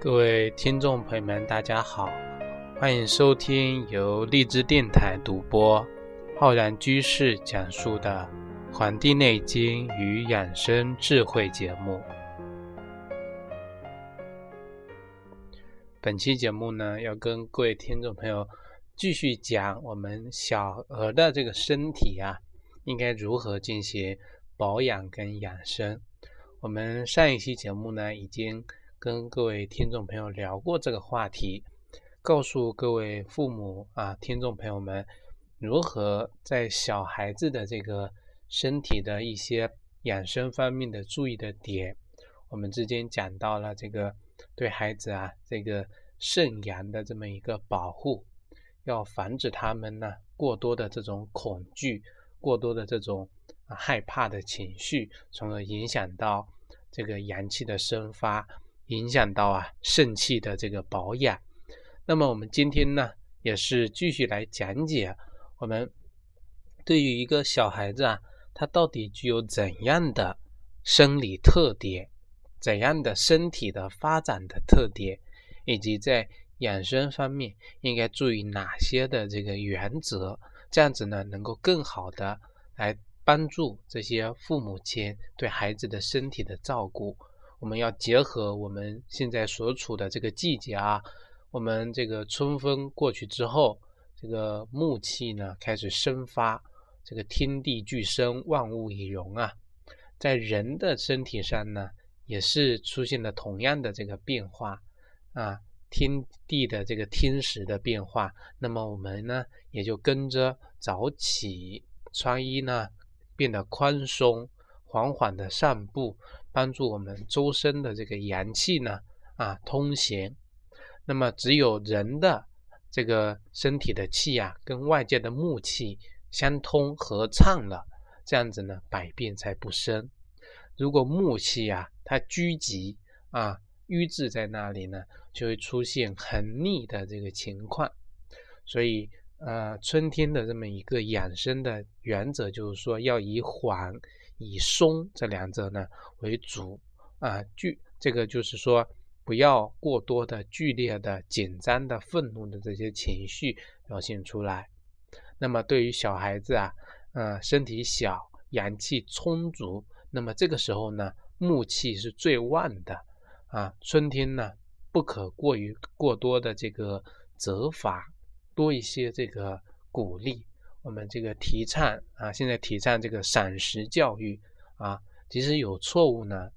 各位听众朋友们，大家好，欢迎收听由荔枝电台独播、浩然居士讲述的《黄帝内经与养生智慧》节目。本期节目呢，要跟各位听众朋友继续讲我们小儿的这个身体啊，应该如何进行保养跟养生。我们上一期节目呢，已经。跟各位听众朋友聊过这个话题，告诉各位父母啊、听众朋友们，如何在小孩子的这个身体的一些养生方面的注意的点。我们之间讲到了这个对孩子啊这个肾阳的这么一个保护，要防止他们呢过多的这种恐惧、过多的这种害怕的情绪，从而影响到这个阳气的生发。影响到啊肾气的这个保养，那么我们今天呢也是继续来讲解我们对于一个小孩子啊，他到底具有怎样的生理特点，怎样的身体的发展的特点，以及在养生方面应该注意哪些的这个原则，这样子呢能够更好的来帮助这些父母亲对孩子的身体的照顾。我们要结合我们现在所处的这个季节啊，我们这个春风过去之后，这个木气呢开始生发，这个天地俱生，万物以荣啊，在人的身体上呢，也是出现了同样的这个变化啊，天地的这个天时的变化，那么我们呢也就跟着早起，穿衣呢变得宽松，缓缓的散步。帮助我们周身的这个阳气呢啊通行，那么只有人的这个身体的气啊跟外界的木气相通合畅了，这样子呢百病才不生。如果木气啊它聚集啊瘀滞在那里呢，就会出现很逆的这个情况。所以呃春天的这么一个养生的原则就是说要以缓。以松这两者呢为主啊，剧这个就是说不要过多的剧烈的紧张的愤怒的这些情绪表现出来。那么对于小孩子啊，呃身体小阳气充足，那么这个时候呢木气是最旺的啊。春天呢不可过于过多的这个责罚，多一些这个鼓励。我们这个提倡啊，现在提倡这个赏识教育啊，即使有错误呢，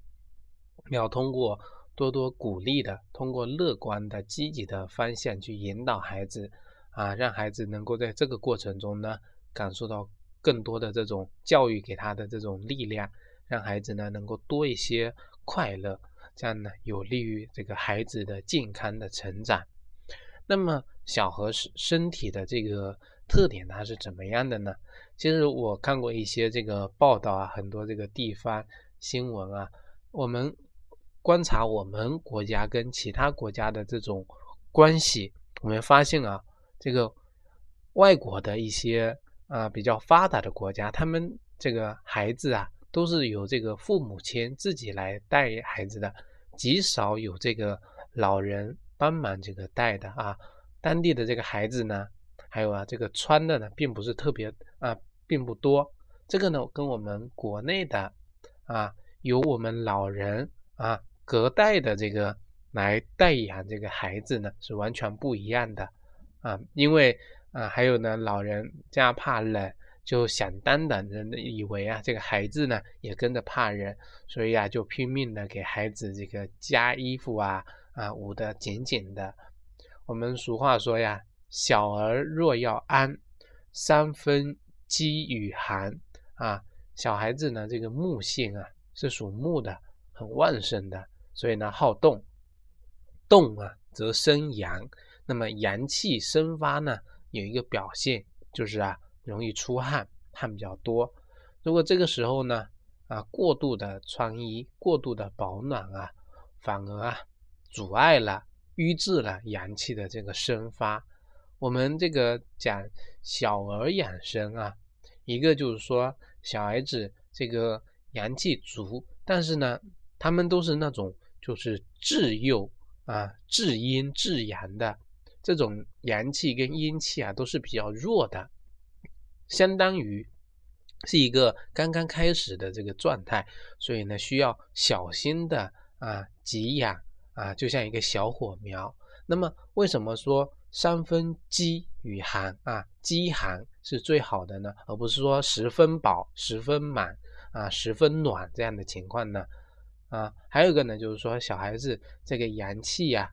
要通过多多鼓励的，通过乐观的、积极的方向去引导孩子啊，让孩子能够在这个过程中呢，感受到更多的这种教育给他的这种力量，让孩子呢能够多一些快乐，这样呢有利于这个孩子的健康的成长。那么小何身身体的这个。特点它是怎么样的呢？其实我看过一些这个报道啊，很多这个地方新闻啊，我们观察我们国家跟其他国家的这种关系，我们发现啊，这个外国的一些啊比较发达的国家，他们这个孩子啊都是由这个父母亲自己来带孩子的，极少有这个老人帮忙这个带的啊。当地的这个孩子呢。还有啊，这个穿的呢，并不是特别啊，并不多。这个呢，跟我们国内的啊，由我们老人啊隔代的这个来代养这个孩子呢，是完全不一样的啊。因为啊，还有呢，老人家怕冷，就想当然的以为啊，这个孩子呢也跟着怕冷，所以啊，就拼命的给孩子这个加衣服啊啊，捂得紧紧的。我们俗话说呀。小儿若要安，三分饥与寒啊。小孩子呢，这个木性啊是属木的，很旺盛的，所以呢好动，动啊则生阳。那么阳气生发呢，有一个表现就是啊容易出汗，汗比较多。如果这个时候呢啊过度的穿衣，过度的保暖啊，反而啊阻碍了、瘀滞了阳气的这个生发。我们这个讲小儿养生啊，一个就是说小孩子这个阳气足，但是呢，他们都是那种就是稚幼啊至阴至阳的这种阳气跟阴气啊都是比较弱的，相当于是一个刚刚开始的这个状态，所以呢需要小心的啊给养啊，就像一个小火苗。那么为什么说三分饥与寒啊？饥寒是最好的呢，而不是说十分饱、十分满啊、十分暖这样的情况呢？啊，还有一个呢，就是说小孩子这个阳气呀，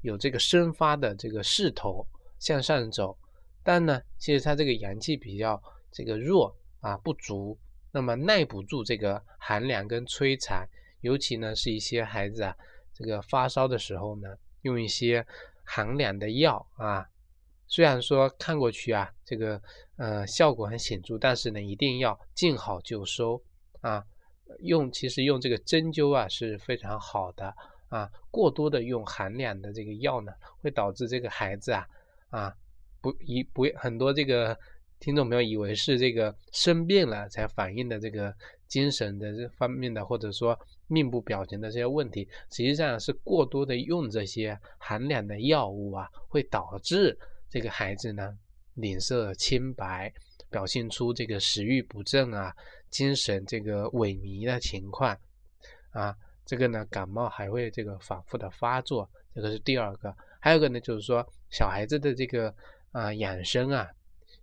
有这个生发的这个势头向上走，但呢，其实他这个阳气比较这个弱啊不足，那么耐不住这个寒凉跟摧残，尤其呢是一些孩子啊，这个发烧的时候呢。用一些寒凉的药啊，虽然说看过去啊，这个呃效果很显著，但是呢，一定要见好就收啊。用其实用这个针灸啊是非常好的啊。过多的用寒凉的这个药呢，会导致这个孩子啊啊不一不很多这个听众朋友以为是这个生病了才反映的这个精神的这方面的，或者说。面部表情的这些问题，实际上是过多的用这些寒凉的药物啊，会导致这个孩子呢脸色青白，表现出这个食欲不振啊，精神这个萎靡的情况啊。这个呢感冒还会这个反复的发作，这个是第二个。还有一个呢就是说小孩子的这个啊养生啊，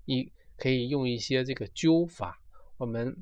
一可以用一些这个灸法，我们。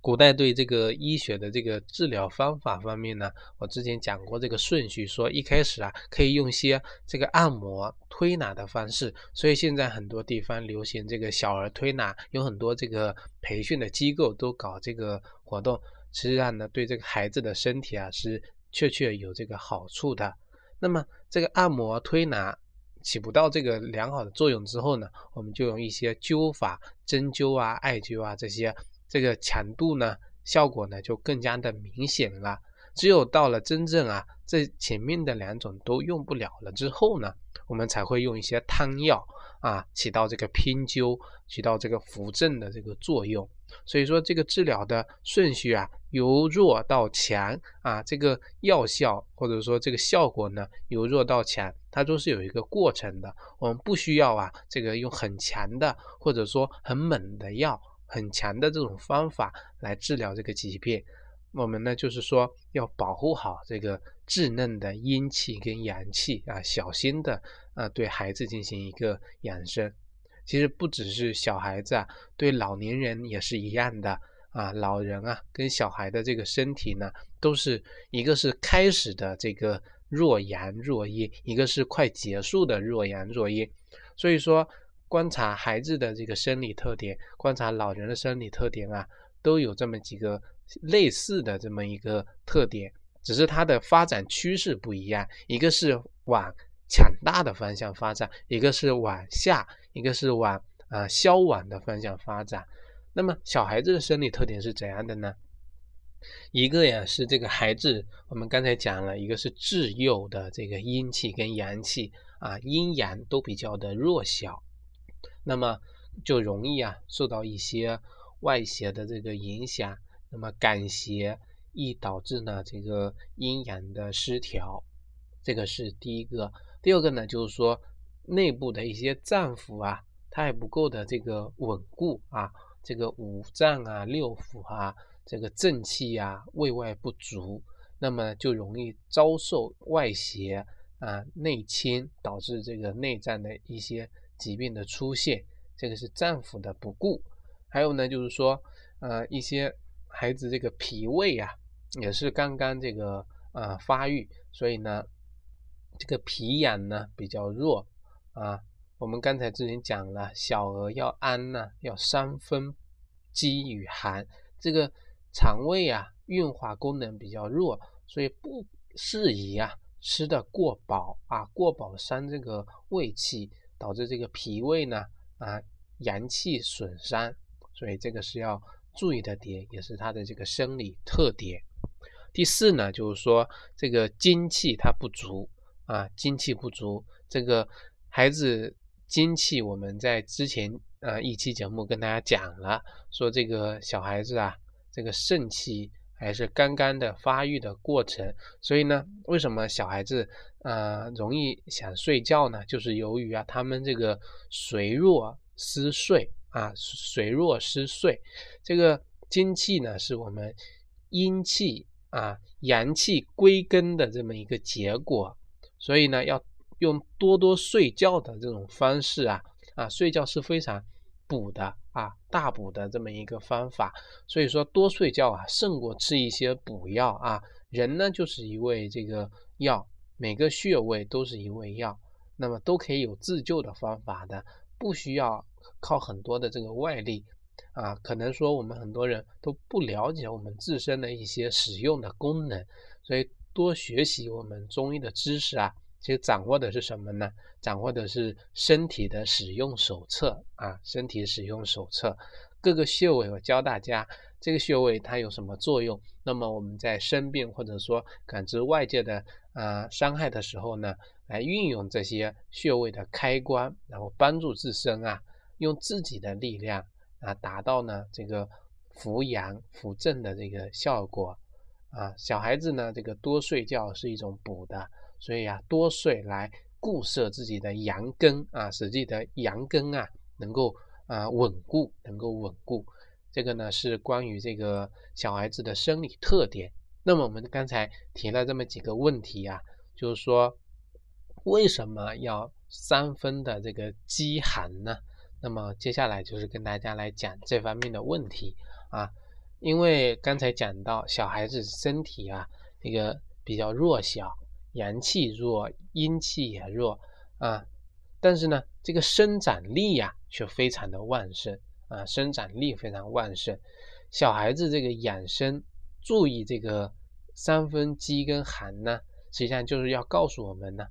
古代对这个医学的这个治疗方法方面呢，我之前讲过这个顺序，说一开始啊可以用些这个按摩推拿的方式，所以现在很多地方流行这个小儿推拿，有很多这个培训的机构都搞这个活动，实际上呢对这个孩子的身体啊是确确有这个好处的。那么这个按摩推拿起不到这个良好的作用之后呢，我们就用一些灸法、针灸啊、艾灸啊这些。这个强度呢，效果呢就更加的明显了。只有到了真正啊，这前面的两种都用不了了之后呢，我们才会用一些汤药啊，起到这个偏灸、起到这个扶正的这个作用。所以说，这个治疗的顺序啊，由弱到强啊，这个药效或者说这个效果呢，由弱到强，它都是有一个过程的。我们不需要啊，这个用很强的或者说很猛的药。很强的这种方法来治疗这个疾病，我们呢就是说要保护好这个稚嫩的阴气跟阳气啊，小心的啊对孩子进行一个养生。其实不只是小孩子啊，对老年人也是一样的啊。老人啊跟小孩的这个身体呢，都是一个是开始的这个弱阳弱阴，一个是快结束的弱阳弱阴，所以说。观察孩子的这个生理特点，观察老人的生理特点啊，都有这么几个类似的这么一个特点，只是它的发展趋势不一样，一个是往强大的方向发展，一个是往下，一个是往啊消亡的方向发展。那么小孩子的生理特点是怎样的呢？一个呀是这个孩子，我们刚才讲了一个是稚幼的这个阴气跟阳气啊，阴阳都比较的弱小。那么就容易啊受到一些外邪的这个影响，那么感邪易导致呢这个阴阳的失调，这个是第一个。第二个呢就是说内部的一些脏腑啊，它还不够的这个稳固啊，这个五脏啊六腑啊这个正气啊胃外不足，那么就容易遭受外邪啊内侵，导致这个内脏的一些。疾病的出现，这个是脏腑的不顾，还有呢，就是说，呃，一些孩子这个脾胃啊，也是刚刚这个呃发育，所以呢，这个脾阳呢比较弱啊。我们刚才之前讲了，小儿要安呢，要三分饥与寒，这个肠胃啊运化功能比较弱，所以不适宜啊吃的过饱啊，过饱伤这个胃气。导致这个脾胃呢啊阳气损伤，所以这个是要注意的点，也是它的这个生理特点。第四呢，就是说这个精气它不足啊，精气不足，这个孩子精气，我们在之前呃一期节目跟大家讲了，说这个小孩子啊，这个肾气还是刚刚的发育的过程。所以呢，为什么小孩子啊容易想睡觉呢？就是由于啊他们这个髓弱失睡啊，髓弱失睡。这个精气呢是我们阴气啊阳气归根的这么一个结果。所以呢，要用多多睡觉的这种方式啊啊，睡觉是非常补的啊，大补的这么一个方法。所以说多睡觉啊，胜过吃一些补药啊。人呢就是一味这个药，每个穴位都是一味药，那么都可以有自救的方法的，不需要靠很多的这个外力啊。可能说我们很多人都不了解我们自身的一些使用的功能，所以。多学习我们中医的知识啊，其实掌握的是什么呢？掌握的是身体的使用手册啊，身体使用手册，各个穴位我教大家这个穴位它有什么作用。那么我们在生病或者说感知外界的啊伤害的时候呢，来运用这些穴位的开关，然后帮助自身啊，用自己的力量啊，达到呢这个扶阳扶正的这个效果。啊，小孩子呢，这个多睡觉是一种补的，所以啊，多睡来固摄自己的阳根啊，使自己的阳根啊能够啊稳固，能够稳固。这个呢是关于这个小孩子的生理特点。那么我们刚才提了这么几个问题啊，就是说为什么要三分的这个饥寒呢？那么接下来就是跟大家来讲这方面的问题啊。因为刚才讲到小孩子身体啊，这个比较弱小，阳气弱，阴气也弱啊，但是呢，这个生长力呀却非常的旺盛啊，生长力非常旺盛。小孩子这个养生注意这个三分饥跟寒呢，实际上就是要告诉我们呢，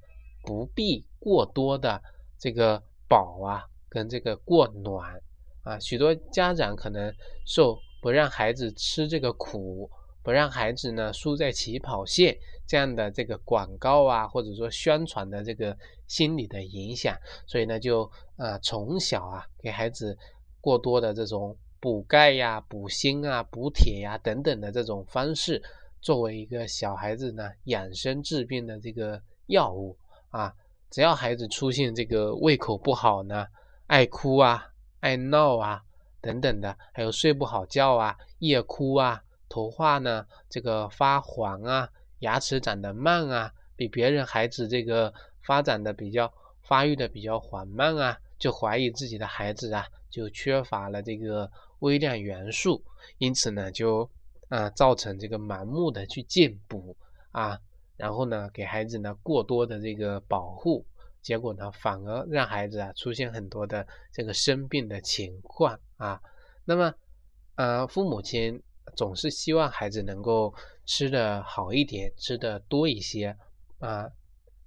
不必过多的这个饱啊，跟这个过暖啊，许多家长可能受。不让孩子吃这个苦，不让孩子呢输在起跑线，这样的这个广告啊，或者说宣传的这个心理的影响，所以呢就呃从小啊给孩子过多的这种补钙呀、补锌啊、补铁呀等等的这种方式，作为一个小孩子呢养生治病的这个药物啊，只要孩子出现这个胃口不好呢，爱哭啊、爱闹啊。等等的，还有睡不好觉啊，夜哭啊，头发呢这个发黄啊，牙齿长得慢啊，比别人孩子这个发展的比较发育的比较缓慢啊，就怀疑自己的孩子啊就缺乏了这个微量元素，因此呢就啊造成这个盲目的去进补啊，然后呢给孩子呢过多的这个保护。结果呢，反而让孩子啊出现很多的这个生病的情况啊。那么，呃，父母亲总是希望孩子能够吃的好一点，吃的多一些啊，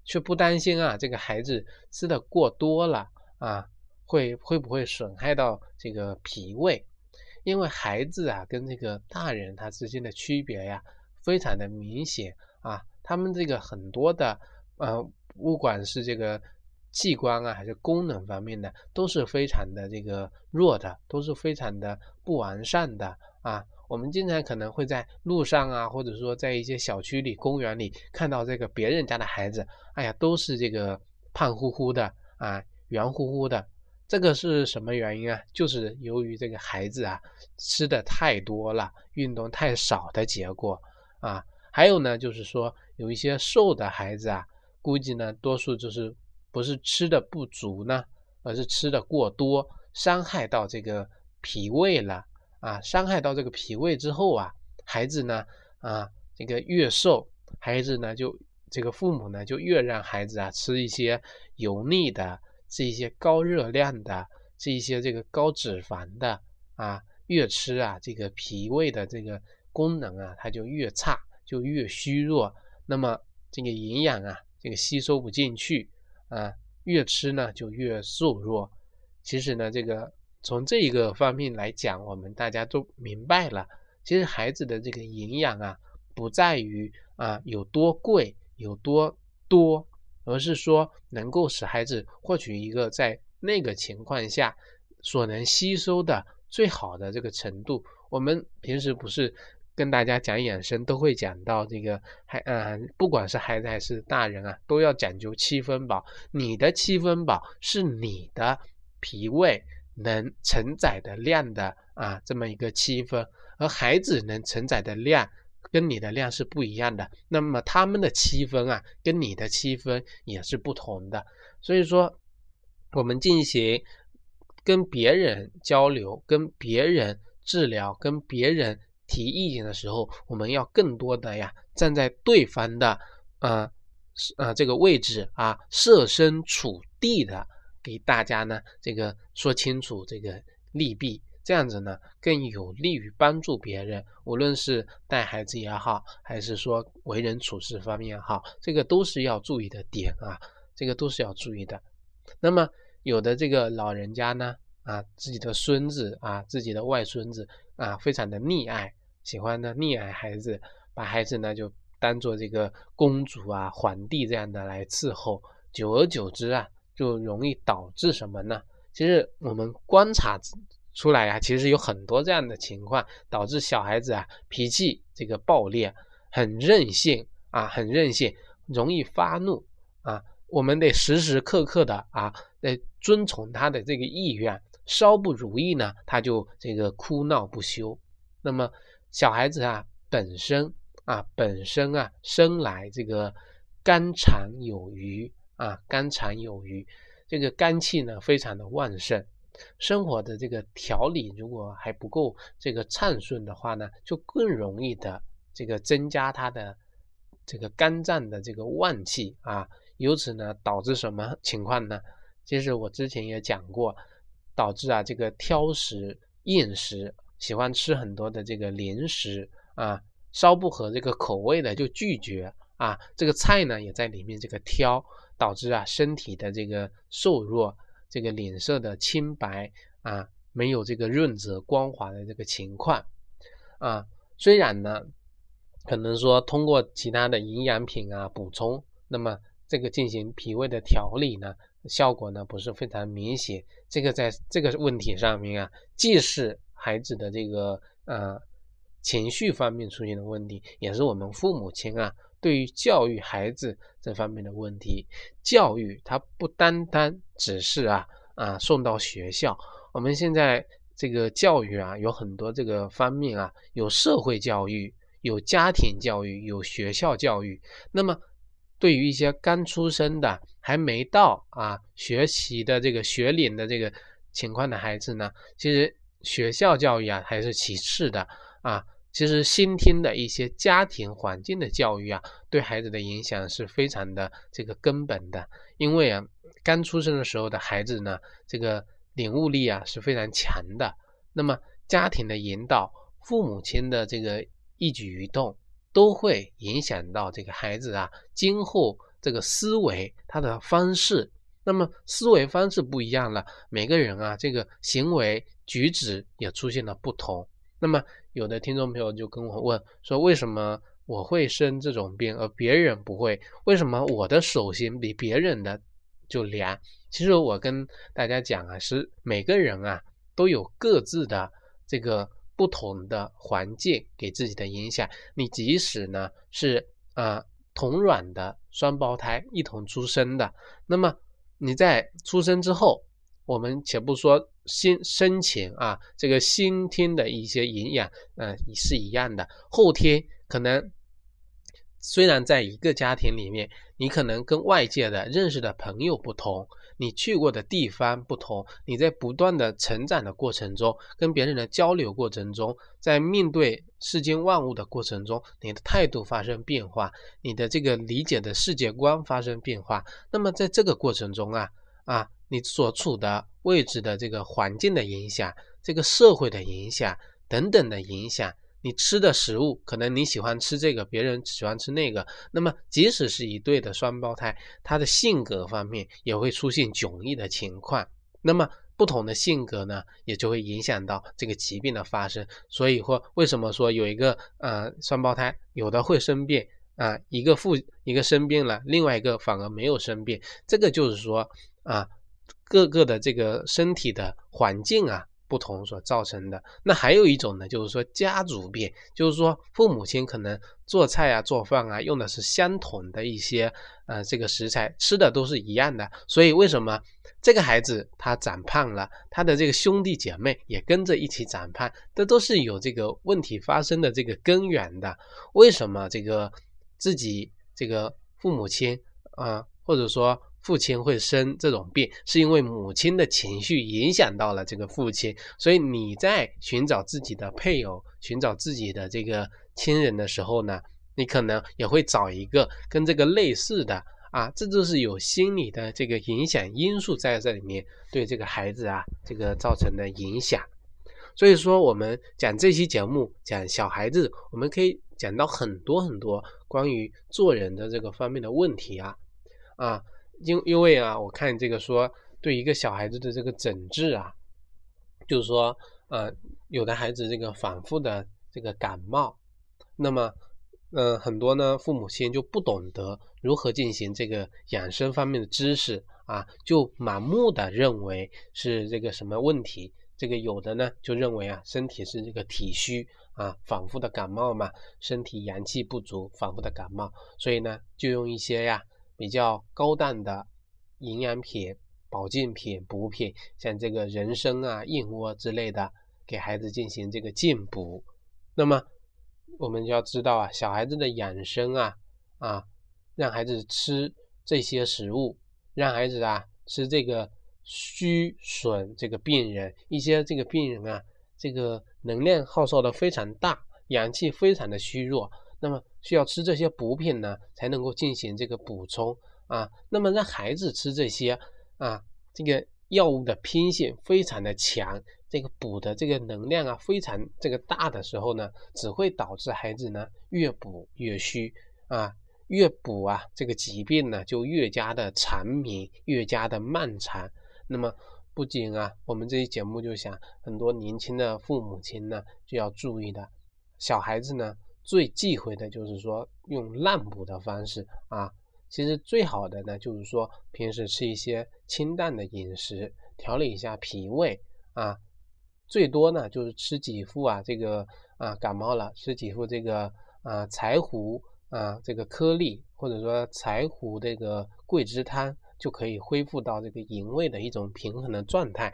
却不担心啊这个孩子吃的过多了啊，会会不会损害到这个脾胃？因为孩子啊跟这个大人他之间的区别呀，非常的明显啊，他们这个很多的呃。不管是这个器官啊，还是功能方面的，都是非常的这个弱的，都是非常的不完善的啊。我们经常可能会在路上啊，或者说在一些小区里、公园里看到这个别人家的孩子，哎呀，都是这个胖乎乎的啊，圆乎乎的。这个是什么原因啊？就是由于这个孩子啊吃的太多了，运动太少的结果啊。还有呢，就是说有一些瘦的孩子啊。估计呢，多数就是不是吃的不足呢，而是吃的过多，伤害到这个脾胃了啊！伤害到这个脾胃之后啊，孩子呢啊，这个越瘦，孩子呢就这个父母呢就越让孩子啊吃一些油腻的，吃一些高热量的，吃一些这个高脂肪的啊，越吃啊，这个脾胃的这个功能啊，它就越差，就越虚弱，那么这个营养啊。这个吸收不进去啊，越吃呢就越瘦弱。其实呢，这个从这一个方面来讲，我们大家都明白了。其实孩子的这个营养啊，不在于啊有多贵、有多多，而是说能够使孩子获取一个在那个情况下所能吸收的最好的这个程度。我们平时不是跟大家讲养生，都会讲到这个孩，嗯，不管是孩子还是大人啊，都要讲究七分饱。你的七分饱是你的脾胃能承载的量的啊，这么一个七分，而孩子能承载的量跟你的量是不一样的。那么他们的七分啊，跟你的七分也是不同的。所以说，我们进行跟别人交流、跟别人治疗、跟别人。提意见的时候，我们要更多的呀，站在对方的呃呃这个位置啊，设身处地的给大家呢这个说清楚这个利弊，这样子呢更有利于帮助别人，无论是带孩子也好，还是说为人处事方面也好，这个都是要注意的点啊，这个都是要注意的。那么有的这个老人家呢啊，自己的孙子啊，自己的外孙子啊，非常的溺爱。喜欢呢溺爱孩子，把孩子呢就当做这个公主啊、皇帝这样的来伺候，久而久之啊，就容易导致什么呢？其实我们观察出来啊，其实有很多这样的情况，导致小孩子啊脾气这个暴烈，很任性啊，很任性，容易发怒啊。我们得时时刻刻的啊，得遵从他的这个意愿，稍不如意呢，他就这个哭闹不休。那么。小孩子啊，本身啊，本身啊，生来这个肝肠有余啊，肝肠有余，这个肝气呢非常的旺盛，生活的这个调理如果还不够这个畅顺的话呢，就更容易的这个增加他的这个肝脏的这个旺气啊，由此呢导致什么情况呢？其实我之前也讲过，导致啊这个挑食厌食。喜欢吃很多的这个零食啊，稍不合这个口味的就拒绝啊。这个菜呢也在里面这个挑，导致啊身体的这个瘦弱，这个脸色的清白啊，没有这个润泽光滑的这个情况啊。虽然呢，可能说通过其他的营养品啊补充，那么这个进行脾胃的调理呢，效果呢不是非常明显。这个在这个问题上面啊，既是孩子的这个呃情绪方面出现的问题，也是我们父母亲啊对于教育孩子这方面的问题。教育它不单单只是啊啊送到学校，我们现在这个教育啊有很多这个方面啊，有社会教育，有家庭教育，有学校教育。那么对于一些刚出生的还没到啊学习的这个学龄的这个情况的孩子呢，其实。学校教育啊，还是其次的啊。其实新听的一些家庭环境的教育啊，对孩子的影响是非常的这个根本的。因为啊，刚出生的时候的孩子呢，这个领悟力啊是非常强的。那么家庭的引导，父母亲的这个一举一动，都会影响到这个孩子啊今后这个思维他的方式。那么思维方式不一样了，每个人啊这个行为。举止也出现了不同。那么，有的听众朋友就跟我问说：“为什么我会生这种病，而别人不会？为什么我的手心比别人的就凉？”其实我跟大家讲啊，是每个人啊都有各自的这个不同的环境给自己的影响。你即使呢是啊同卵的双胞胎一同出生的，那么你在出生之后。我们且不说先生前啊，这个先天的一些营养，嗯，是一样的。后天可能虽然在一个家庭里面，你可能跟外界的认识的朋友不同，你去过的地方不同，你在不断的成长的过程中，跟别人的交流过程中，在面对世间万物的过程中，你的态度发生变化，你的这个理解的世界观发生变化。那么在这个过程中啊，啊。你所处的位置的这个环境的影响，这个社会的影响等等的影响，你吃的食物可能你喜欢吃这个，别人喜欢吃那个。那么即使是一对的双胞胎，他的性格方面也会出现迥异的情况。那么不同的性格呢，也就会影响到这个疾病的发生。所以或为什么说有一个呃双胞胎，有的会生病啊，一个父一个生病了，另外一个反而没有生病，这个就是说啊。各个的这个身体的环境啊不同所造成的。那还有一种呢，就是说家族变，就是说父母亲可能做菜啊、做饭啊，用的是相同的一些呃这个食材，吃的都是一样的。所以为什么这个孩子他长胖了，他的这个兄弟姐妹也跟着一起长胖，这都是有这个问题发生的这个根源的。为什么这个自己这个父母亲啊，或者说？父亲会生这种病，是因为母亲的情绪影响到了这个父亲，所以你在寻找自己的配偶、寻找自己的这个亲人的时候呢，你可能也会找一个跟这个类似的啊，这就是有心理的这个影响因素在这里面对这个孩子啊这个造成的影响。所以说，我们讲这期节目讲小孩子，我们可以讲到很多很多关于做人的这个方面的问题啊啊。因因为啊，我看这个说对一个小孩子的这个诊治啊，就是说，呃，有的孩子这个反复的这个感冒，那么，嗯，很多呢父母亲就不懂得如何进行这个养生方面的知识啊，就盲目的认为是这个什么问题，这个有的呢就认为啊身体是这个体虚啊，反复的感冒嘛，身体阳气不足，反复的感冒，所以呢就用一些呀。比较高档的营养品、保健品、补品，像这个人参啊、燕窝之类的，给孩子进行这个进补。那么我们就要知道啊，小孩子的养生啊啊，让孩子吃这些食物，让孩子啊吃这个虚损这个病人一些这个病人啊，这个能量耗耗的非常大，阳气非常的虚弱。那么需要吃这些补品呢，才能够进行这个补充啊。那么让孩子吃这些啊，这个药物的偏性非常的强，这个补的这个能量啊非常这个大的时候呢，只会导致孩子呢越补越虚啊，越补啊这个疾病呢就越加的长明，越加的漫长。那么不仅啊，我们这些节目就想很多年轻的父母亲呢就要注意的，小孩子呢。最忌讳的就是说用滥补的方式啊，其实最好的呢就是说平时吃一些清淡的饮食，调理一下脾胃啊，最多呢就是吃几副啊这个啊感冒了吃几副这个啊柴胡啊这个颗粒，或者说柴胡这个桂枝汤就可以恢复到这个营卫的一种平衡的状态，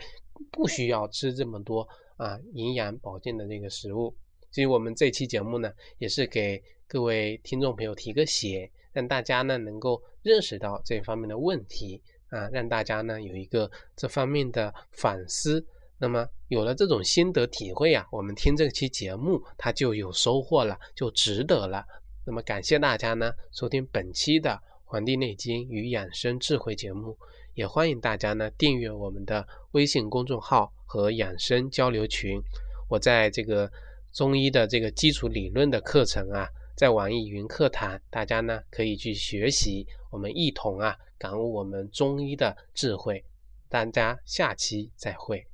不需要吃这么多啊营养保健的这个食物。所以我们这期节目呢，也是给各位听众朋友提个醒，让大家呢能够认识到这方面的问题啊，让大家呢有一个这方面的反思。那么有了这种心得体会啊，我们听这期节目它就有收获了，就值得了。那么感谢大家呢收听本期的《黄帝内经与养生智慧》节目，也欢迎大家呢订阅我们的微信公众号和养生交流群。我在这个。中医的这个基础理论的课程啊，在网易云课堂，大家呢可以去学习，我们一同啊感悟我们中医的智慧。大家下期再会。